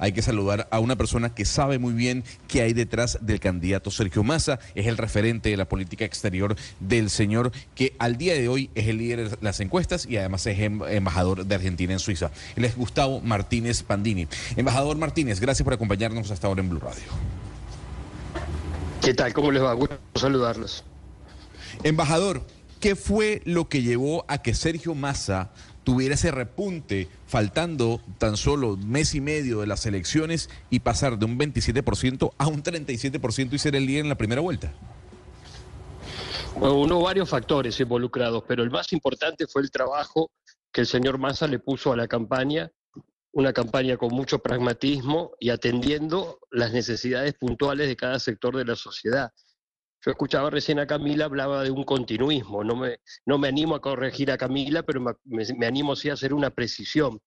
hay que saludar a una persona que sabe muy bien qué hay detrás del candidato Sergio Massa, es el referente de la política exterior del señor que al día de hoy es el líder de las encuestas y además es em, embajador de Argentina en Suiza. Él es Gustavo Martínez Pandini. Embajador Martínez, gracias por acompañarnos hasta ahora en Blue Radio. ¿Qué tal? ¿Cómo les va? Gusto saludarlos. Embajador, ¿qué fue lo que llevó a que Sergio Massa tuviera ese repunte faltando tan solo mes y medio de las elecciones y pasar de un 27% a un 37% y ser el líder en la primera vuelta? Bueno, hubo varios factores involucrados, pero el más importante fue el trabajo que el señor Massa le puso a la campaña, una campaña con mucho pragmatismo y atendiendo las necesidades puntuales de cada sector de la sociedad. Yo escuchaba recién a Camila, hablaba de un continuismo. No me, no me animo a corregir a Camila, pero me, animo sí a hacer una precisión.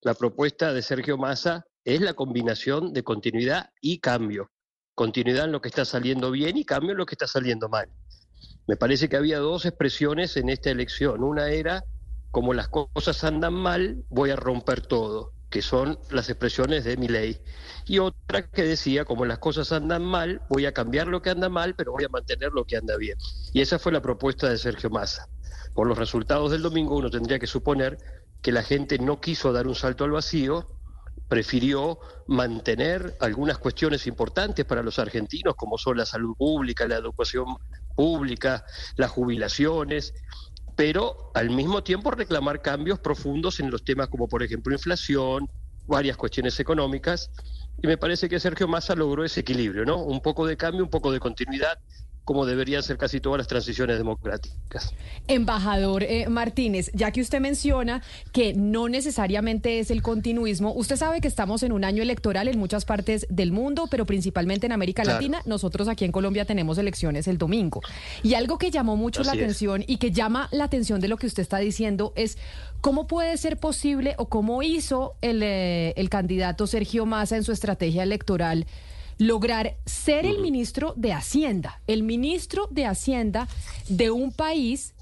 La propuesta de Sergio Massa es la combinación de continuidad y cambio. Continuidad en lo que está saliendo bien y cambio en lo que está saliendo mal. Me parece que había dos expresiones en esta elección. Una era, como las cosas andan mal, voy a romper todo que son las expresiones de mi ley. Y otra que decía, como las cosas andan mal, voy a cambiar lo que anda mal, pero voy a mantener lo que anda bien. Y esa fue la propuesta de Sergio Massa. Por los resultados del domingo uno tendría que suponer que la gente no quiso dar un salto al vacío, prefirió mantener algunas cuestiones importantes para los argentinos, como son la salud pública, la educación pública, las jubilaciones, pero al mismo tiempo reclamar cambios profundos en los temas como por ejemplo inflación, varias cuestiones económicas, y me parece que Sergio Massa logró ese equilibrio, ¿no? Un poco de cambio, un poco de continuidad, como deberían ser casi todas las transiciones democráticas. Embajador eh, Martínez, ya que usted menciona que no necesariamente es el continuismo, usted sabe que estamos en un año electoral en muchas partes del mundo, pero principalmente en América Latina. Nosotros aquí en Colombia tenemos elecciones el domingo. Y algo que llamó mucho la atención y que llama la atención de lo que usted está diciendo es cómo puede ser posible o cómo hizo el, eh, el candidato Sergio Massa en su estrategia electoral lograr ser el ministro de Hacienda, el ministro de Hacienda de un país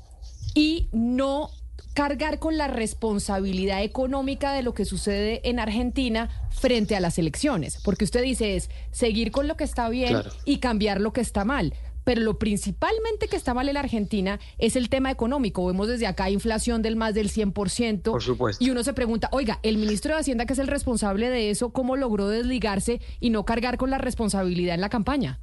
y no cargar con la responsabilidad económica de lo que sucede en Argentina frente a las elecciones, porque usted dice es seguir con lo que está bien y cambiar lo que está mal pero lo principalmente que está mal en la Argentina es el tema económico. Vemos desde acá inflación del más del 100%. Por supuesto. Y uno se pregunta, oiga, el ministro de Hacienda, que es el responsable de eso, ¿cómo logró desligarse y no cargar con la responsabilidad en la campaña?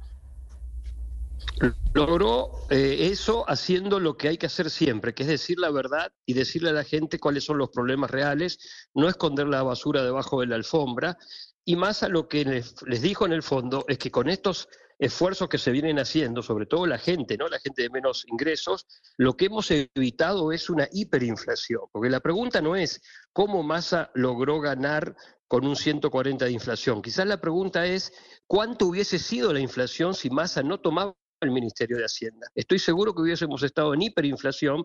Logró eh, eso haciendo lo que hay que hacer siempre, que es decir la verdad y decirle a la gente cuáles son los problemas reales, no esconder la basura debajo de la alfombra. Y más a lo que les dijo en el fondo es que con estos esfuerzos que se vienen haciendo, sobre todo la gente, ¿no? La gente de menos ingresos, lo que hemos evitado es una hiperinflación, porque la pregunta no es cómo Massa logró ganar con un 140 de inflación. Quizás la pregunta es cuánto hubiese sido la inflación si Massa no tomaba el Ministerio de Hacienda. Estoy seguro que hubiésemos estado en hiperinflación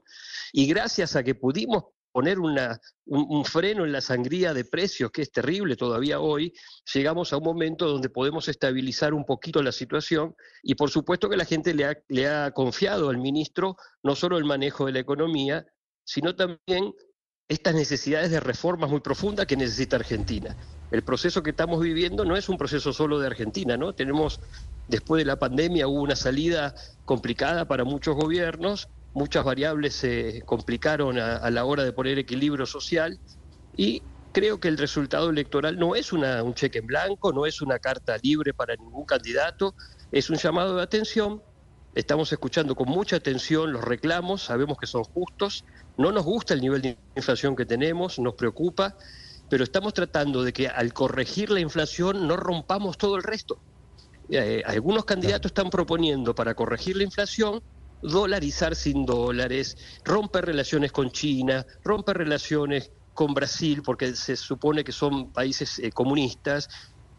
y gracias a que pudimos poner una, un, freno en la sangría de precios, que es terrible todavía hoy, llegamos a un momento donde podemos estabilizar un poquito la situación y por supuesto que la gente le ha, le ha confiado al ministro no solo el manejo de la economía, sino también estas necesidades de reformas muy profundas que necesita Argentina. El proceso que estamos viviendo no es un proceso solo de Argentina, ¿no? Tenemos, después de la pandemia, hubo una salida complicada para muchos gobiernos, muchas variables se complicaron a, la hora de poner equilibrio social y creo que el resultado electoral no es una, un cheque en blanco, no es una carta libre para ningún candidato, es un llamado de atención. Estamos escuchando con mucha atención los reclamos, sabemos que son justos, no nos gusta el nivel de inflación que tenemos, nos preocupa, pero estamos tratando de que al corregir la inflación no rompamos todo el resto. Eh, algunos candidatos están proponiendo para corregir la inflación dolarizar sin dólares, romper relaciones con China, romper relaciones con Brasil, porque se supone que son países eh, comunistas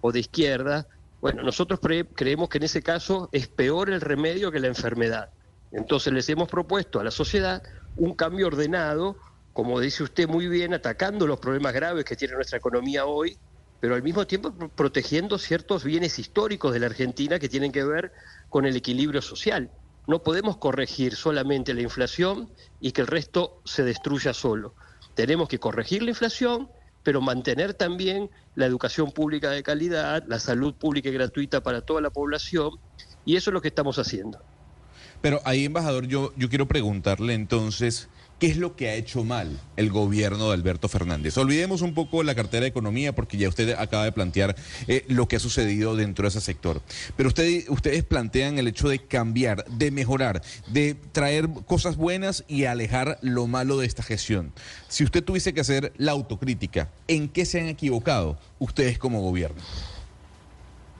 o de izquierda. Bueno, nosotros creemos que en ese caso es peor el remedio que la enfermedad. Entonces les hemos propuesto a la sociedad un cambio ordenado, como dice usted muy bien, atacando los problemas graves que tiene nuestra economía hoy, pero al mismo tiempo protegiendo ciertos bienes históricos de la Argentina que tienen que ver con el equilibrio social. No podemos corregir solamente la inflación y que el resto se destruya solo. Tenemos que corregir la inflación, pero mantener también la educación pública de calidad, la salud pública y gratuita para toda la población, y eso es lo que estamos haciendo. Pero ahí, embajador, yo, yo quiero preguntarle entonces, ¿qué es lo que ha hecho mal el gobierno de Alberto Fernández? Olvidemos un poco la cartera de economía, porque ya usted acaba de plantear eh, lo que ha sucedido dentro de ese sector. Pero usted, ustedes plantean el hecho de cambiar, de mejorar, de traer cosas buenas y alejar lo malo de esta gestión. Si usted tuviese que hacer la autocrítica, ¿en qué se han equivocado ustedes como gobierno?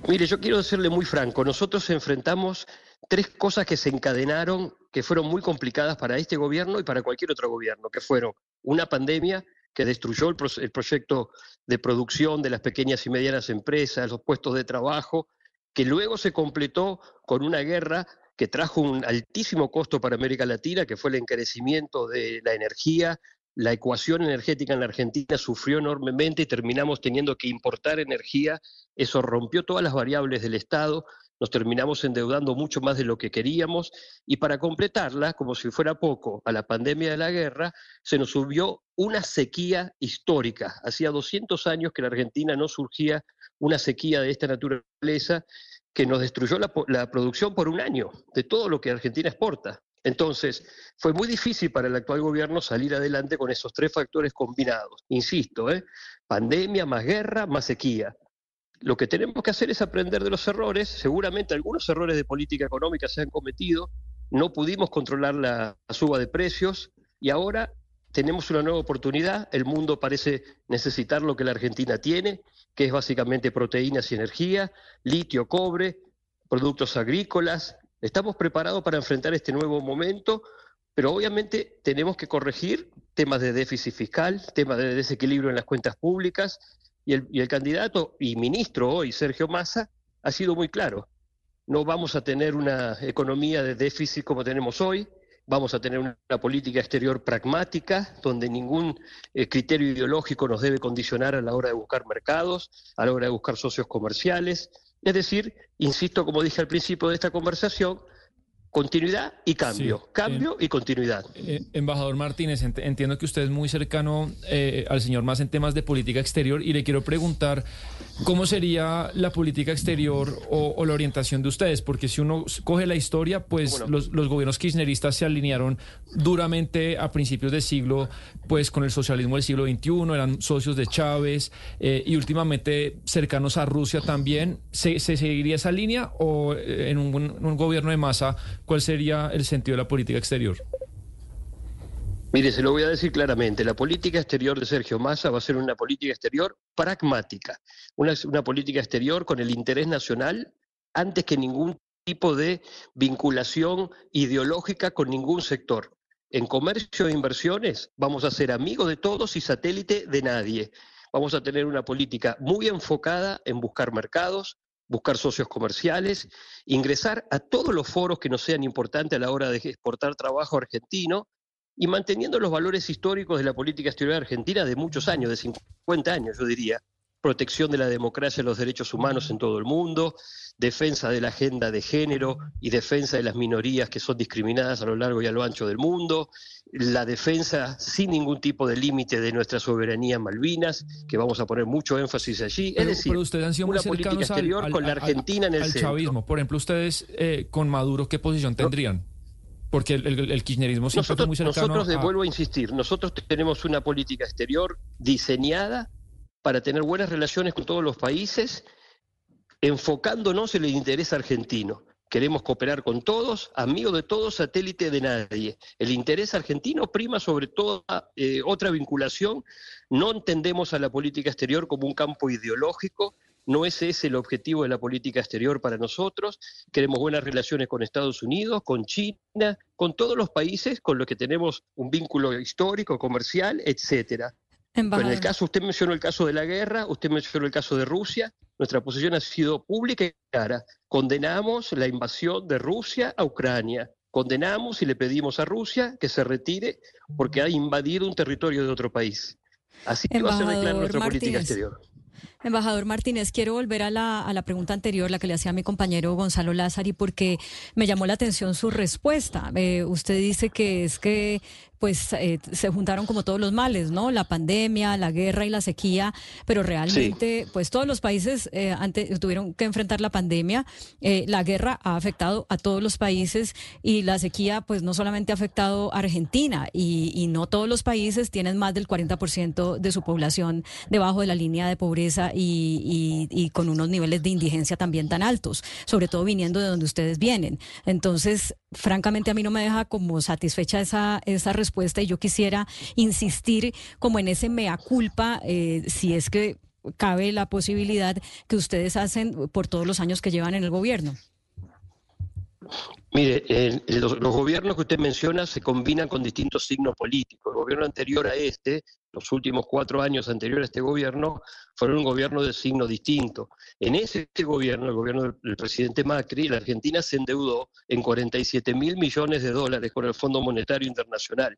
Mire, yo quiero serle muy franco. Nosotros enfrentamos tres cosas que se encadenaron, que fueron muy complicadas para este gobierno y para cualquier otro gobierno, que fueron una pandemia que destruyó el, proyecto de producción de las pequeñas y medianas empresas, los puestos de trabajo, que luego se completó con una guerra que trajo un altísimo costo para América Latina, que fue el encarecimiento de la energía, la ecuación energética en la Argentina sufrió enormemente y terminamos teniendo que importar energía. Eso rompió todas las variables del Estado, nos terminamos endeudando mucho más de lo que queríamos y para completarla, como si fuera poco, a la pandemia de la guerra, se nos subió una sequía histórica. Hacía 200 años que en Argentina no surgía una sequía de esta naturaleza que nos destruyó la, la producción por un año de todo lo que Argentina exporta. Entonces, fue muy difícil para el actual gobierno salir adelante con esos tres factores combinados. Insisto, ¿eh? pandemia, más guerra, más sequía. Lo que tenemos que hacer es aprender de los errores. Seguramente algunos errores de política económica se han cometido. No pudimos controlar la, suba de precios y ahora tenemos una nueva oportunidad. El mundo parece necesitar lo que la Argentina tiene, que es básicamente proteínas y energía, litio, cobre, productos agrícolas, Estamos preparados para enfrentar este nuevo momento, pero obviamente tenemos que corregir temas de déficit fiscal, temas de desequilibrio en las cuentas públicas, y el, candidato y ministro hoy, Sergio Massa, ha sido muy claro. No vamos a tener una economía de déficit como tenemos hoy, vamos a tener una política exterior pragmática, donde ningún eh, criterio ideológico nos debe condicionar a la hora de buscar mercados, a la hora de buscar socios comerciales. Es decir, insisto, como dije al principio de esta conversación, Continuidad y cambio, cambio y continuidad. Eh, embajador Martínez, entiendo que usted es muy cercano eh, al señor más en temas de política exterior y le quiero preguntar cómo sería la política exterior o, la orientación de ustedes, porque si uno coge la historia, pues los, gobiernos kirchneristas se alinearon duramente a principios del siglo, pues con el socialismo del siglo XXI, eran socios de Chávez eh, y últimamente cercanos a Rusia también. ¿Se, seguiría esa línea o en un gobierno de masa? ¿cuál sería el sentido de la política exterior? Mire, se lo voy a decir claramente, la política exterior de Sergio Massa va a ser una política exterior pragmática, una, política exterior con el interés nacional antes que ningún tipo de vinculación ideológica con ningún sector. En comercio e inversiones vamos a ser amigos de todos y satélite de nadie. Vamos a tener una política muy enfocada en buscar mercados, buscar socios comerciales, ingresar a todos los foros que nos sean importantes a la hora de exportar trabajo argentino y manteniendo los valores históricos de la política exterior argentina de muchos años, de 50 años, yo diría. Protección de la democracia y los derechos humanos en todo el mundo, defensa de la agenda de género y defensa de las minorías que son discriminadas a lo largo y a lo ancho del mundo, la defensa sin ningún tipo de límite de nuestra soberanía Malvinas, que vamos a poner mucho énfasis allí. es decir, ustedes han sido una política exterior con la Argentina en el chavismo. Por ejemplo, ustedes eh, con Maduro, ¿qué posición tendrían? Porque el, kirchnerismo siempre nosotros, muy cercano Nosotros, a... vuelvo a insistir, nosotros tenemos una política exterior diseñada para tener buenas relaciones con todos los países, enfocándonos en el interés argentino. Queremos cooperar con todos, amigos de todos, satélite de nadie. El interés argentino prima sobre toda eh, otra vinculación. No entendemos a la política exterior como un campo ideológico, no es ese el objetivo de la política exterior para nosotros. Queremos buenas relaciones con Estados Unidos, con China, con todos los países con los que tenemos un vínculo histórico, comercial, etcétera. en el caso, usted mencionó el caso de la guerra, usted mencionó el caso de Rusia. Nuestra posición ha sido pública y clara. Condenamos la invasión de Rusia a Ucrania. Condenamos y le pedimos a Rusia que se retire porque ha invadido un territorio de otro país. Así que va a ser clara nuestra política exterior. Embajador Martínez, quiero volver a la, pregunta anterior, la que le hacía a mi compañero Gonzalo Lázari, porque me llamó la atención su respuesta. Eh, usted dice que es que pues eh, se juntaron como todos los males, ¿no? La pandemia, la guerra y la sequía, pero realmente, pues todos los países eh, tuvieron que enfrentar la pandemia. Eh, la guerra ha afectado a todos los países y la sequía, pues no solamente ha afectado a Argentina y, no todos los países tienen más del 40% de su población debajo de la línea de pobreza y, y con unos niveles de indigencia también tan altos, sobre todo viniendo de donde ustedes vienen. Entonces, francamente, a mí no me deja como satisfecha esa, esa respuesta y yo quisiera insistir como en ese mea culpa, eh, si es que cabe la posibilidad que ustedes hacen por todos los años que llevan en el gobierno. Mire, los, gobiernos que usted menciona se combinan con distintos signos políticos. El gobierno anterior a este, los últimos cuatro años anteriores a este gobierno, fueron un gobierno de signo distinto. En ese gobierno, el gobierno del, presidente Macri, la Argentina se endeudó en 47 mil millones de dólares con el Fondo Monetario Internacional.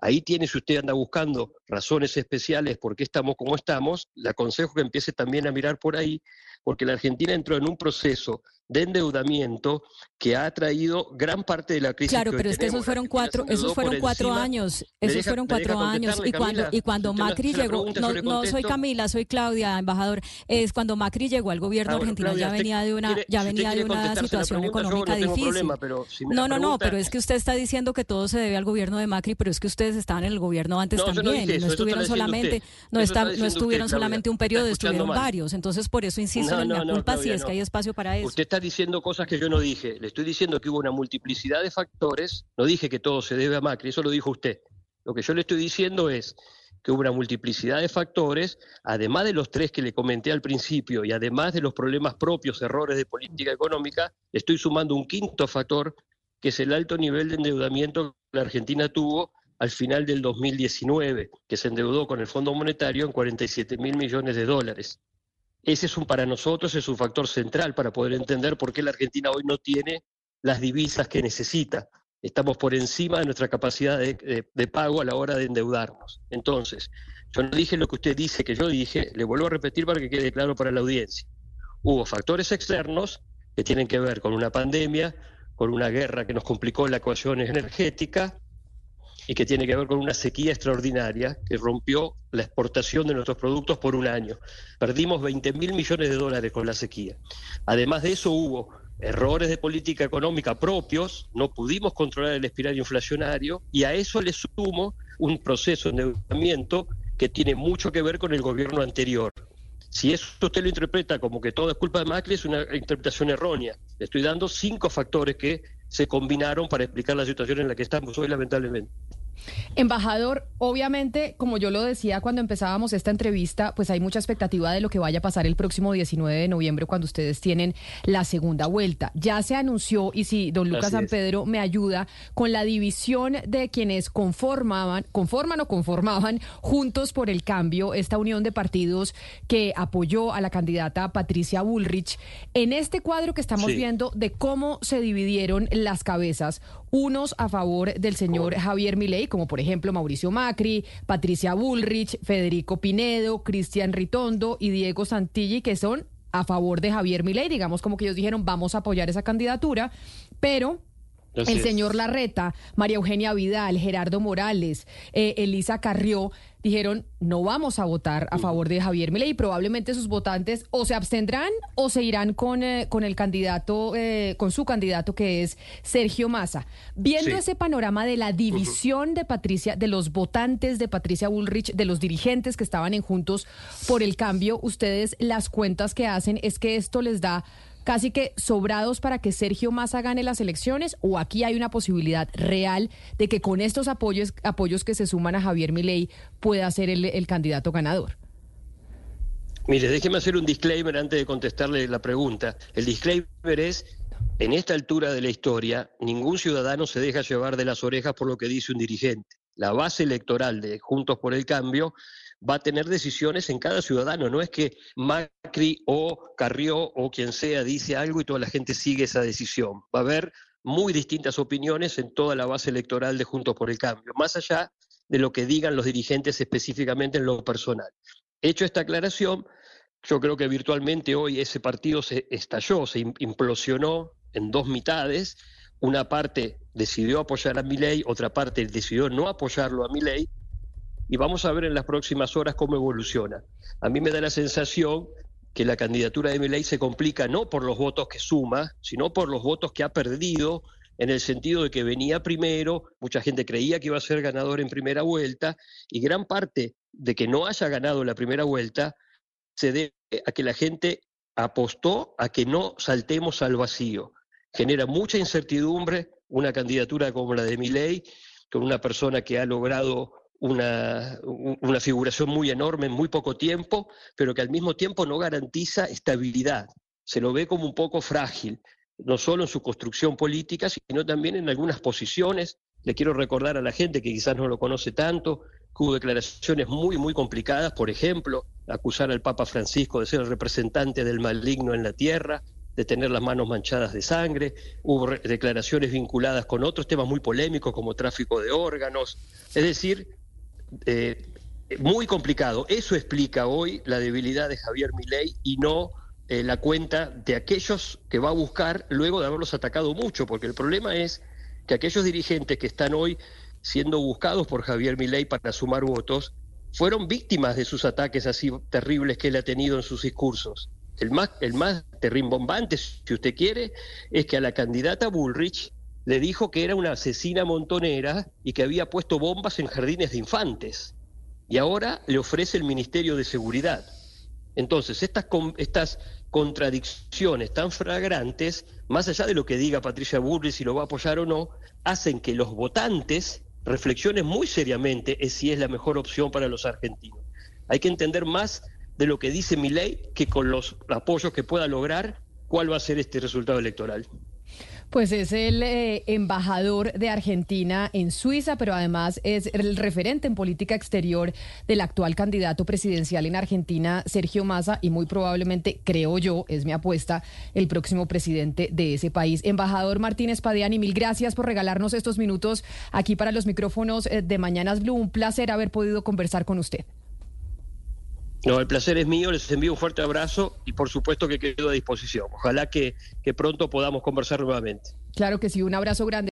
Ahí tiene, si usted anda buscando razones especiales por qué estamos como estamos, le aconsejo que empiece también a mirar por ahí, porque la Argentina entró en un proceso de endeudamiento que ha traído gran parte de la crisis. Claro, pero es que esos fueron cuatro, esos fueron cuatro años, esos fueron cuatro años y cuando y cuando Macri llegó, no, soy Camila, soy Claudia, embajador, es cuando Macri llegó al gobierno ah, argentino ya venía de una ya venía de una situación económica difícil. no, no, no, pero es que usted está diciendo que todo se debe al gobierno de Macri, pero es que ustedes estaban en el gobierno antes también, no, estuvieron solamente no no estuvieron solamente un periodo, estuvieron varios, entonces por eso insisto en la culpa si es que hay espacio para eso diciendo cosas que yo no dije. Le estoy diciendo que hubo una multiplicidad de factores. No dije que todo se debe a Macri, eso lo dijo usted. Lo que yo le estoy diciendo es que hubo una multiplicidad de factores, además de los tres que le comenté al principio y además de los problemas propios, errores de política económica, estoy sumando un quinto factor, que es el alto nivel de endeudamiento que la Argentina tuvo al final del 2019, que se endeudó con el Fondo Monetario en 47 mil millones de dólares. Ese es un, para nosotros es un factor central para poder entender por qué la Argentina hoy no tiene las divisas que necesita. Estamos por encima de nuestra capacidad de, de, pago a la hora de endeudarnos. Entonces, yo no dije lo que usted dice que yo dije, le vuelvo a repetir para que quede claro para la audiencia. Hubo factores externos que tienen que ver con una pandemia, con una guerra que nos complicó la ecuación energética, y que tiene que ver con una sequía extraordinaria que rompió la exportación de nuestros productos por un año. Perdimos 20 mil millones de dólares con la sequía. Además de eso hubo errores de política económica propios, no pudimos controlar el espiral inflacionario y a eso le sumo un proceso de endeudamiento que tiene mucho que ver con el gobierno anterior. Si eso usted lo interpreta como que todo es culpa de Macri, es una interpretación errónea. Le estoy dando cinco factores que se combinaron para explicar la situación en la que estamos hoy, lamentablemente. Embajador, obviamente, como yo lo decía cuando empezábamos esta entrevista, pues hay mucha expectativa de lo que vaya a pasar el próximo 19 de noviembre cuando ustedes tienen la segunda vuelta. Ya se anunció, y si don Lucas San Pedro me ayuda, con la división de quienes conformaban, conforman o conformaban Juntos por el Cambio, esta unión de partidos que apoyó a la candidata Patricia Bullrich. En este cuadro que estamos viendo de cómo se dividieron las cabezas, unos a favor del señor Javier Milei, como por ejemplo Mauricio Macri, Patricia Bullrich, Federico Pinedo, Cristian Ritondo y Diego Santilli, que son a favor de Javier Milei, digamos como que ellos dijeron vamos a apoyar esa candidatura, pero el señor Larreta, María Eugenia Vidal, Gerardo Morales, eh, Elisa Carrió, dijeron no vamos a votar a favor de Javier Milei y probablemente sus votantes o se abstendrán o se irán con, eh, con el candidato, eh, con su candidato que es Sergio Massa. Viendo ese panorama de la división de Patricia, de los votantes de Patricia Bullrich, de los dirigentes que estaban en Juntos por el Cambio, ustedes las cuentas que hacen es que esto les da casi que sobrados para que Sergio Massa gane las elecciones o aquí hay una posibilidad real de que con estos apoyos, apoyos que se suman a Javier Milei pueda ser el, el candidato ganador? Mire, déjeme hacer un disclaimer antes de contestarle la pregunta. El disclaimer es, en esta altura de la historia, ningún ciudadano se deja llevar de las orejas por lo que dice un dirigente. La base electoral de Juntos por el Cambio va a tener decisiones en cada ciudadano. No es que Macri o Carrió o quien sea dice algo y toda la gente sigue esa decisión. Va a haber muy distintas opiniones en toda la base electoral de Juntos por el Cambio, más allá de lo que digan los dirigentes específicamente en lo personal. Hecho esta aclaración, yo creo que virtualmente hoy ese partido se estalló, se implosionó en dos mitades una parte decidió apoyar a Milei, otra parte decidió no apoyarlo a Milei, y vamos a ver en las próximas horas cómo evoluciona. A mí me da la sensación que la candidatura de Milei se complica no por los votos que suma, sino por los votos que ha perdido en el sentido de que venía primero, mucha gente creía que iba a ser ganador en primera vuelta, y gran parte de que no haya ganado la primera vuelta se debe a que la gente apostó a que no saltemos al vacío. Genera mucha incertidumbre una candidatura como la de Milei, con una persona que ha logrado una, una, figuración muy enorme en muy poco tiempo, pero que al mismo tiempo no garantiza estabilidad. Se lo ve como un poco frágil, no solo en su construcción política, sino también en algunas posiciones. Le quiero recordar a la gente que quizás no lo conoce tanto, que hubo declaraciones muy, muy complicadas, por ejemplo, acusar al Papa Francisco de ser el representante del maligno en la tierra, de tener las manos manchadas de sangre, hubo declaraciones vinculadas con otros temas muy polémicos como tráfico de órganos, es decir, eh, muy complicado. Eso explica hoy la debilidad de Javier Milei y no eh, la cuenta de aquellos que va a buscar luego de haberlos atacado mucho, porque el problema es que aquellos dirigentes que están hoy siendo buscados por Javier Milei para sumar votos fueron víctimas de sus ataques así terribles que él ha tenido en sus discursos. El más, el más si usted quiere, es que a la candidata Bullrich le dijo que era una asesina montonera y que había puesto bombas en jardines de infantes. Y ahora le ofrece el Ministerio de Seguridad. Entonces, estas, estas contradicciones tan flagrantes, más allá de lo que diga Patricia Burri, si lo va a apoyar o no, hacen que los votantes reflexionen muy seriamente si es la mejor opción para los argentinos. Hay que entender más de lo que dice mi ley que con los apoyos que pueda lograr cuál va a ser este resultado electoral. Pues es el eh, embajador de Argentina en Suiza, pero además es el referente en política exterior del actual candidato presidencial en Argentina, Sergio Massa, y muy probablemente, creo yo, es mi apuesta, el próximo presidente de ese país. Embajador Martínez Padiani, mil gracias por regalarnos estos minutos aquí para los micrófonos eh, de Mañanas Blue. Un placer haber podido conversar con usted. No, el placer es mío, les envío un fuerte abrazo y por supuesto que quedo a disposición. Ojalá que, que pronto podamos conversar nuevamente. Claro que sí, un abrazo grande.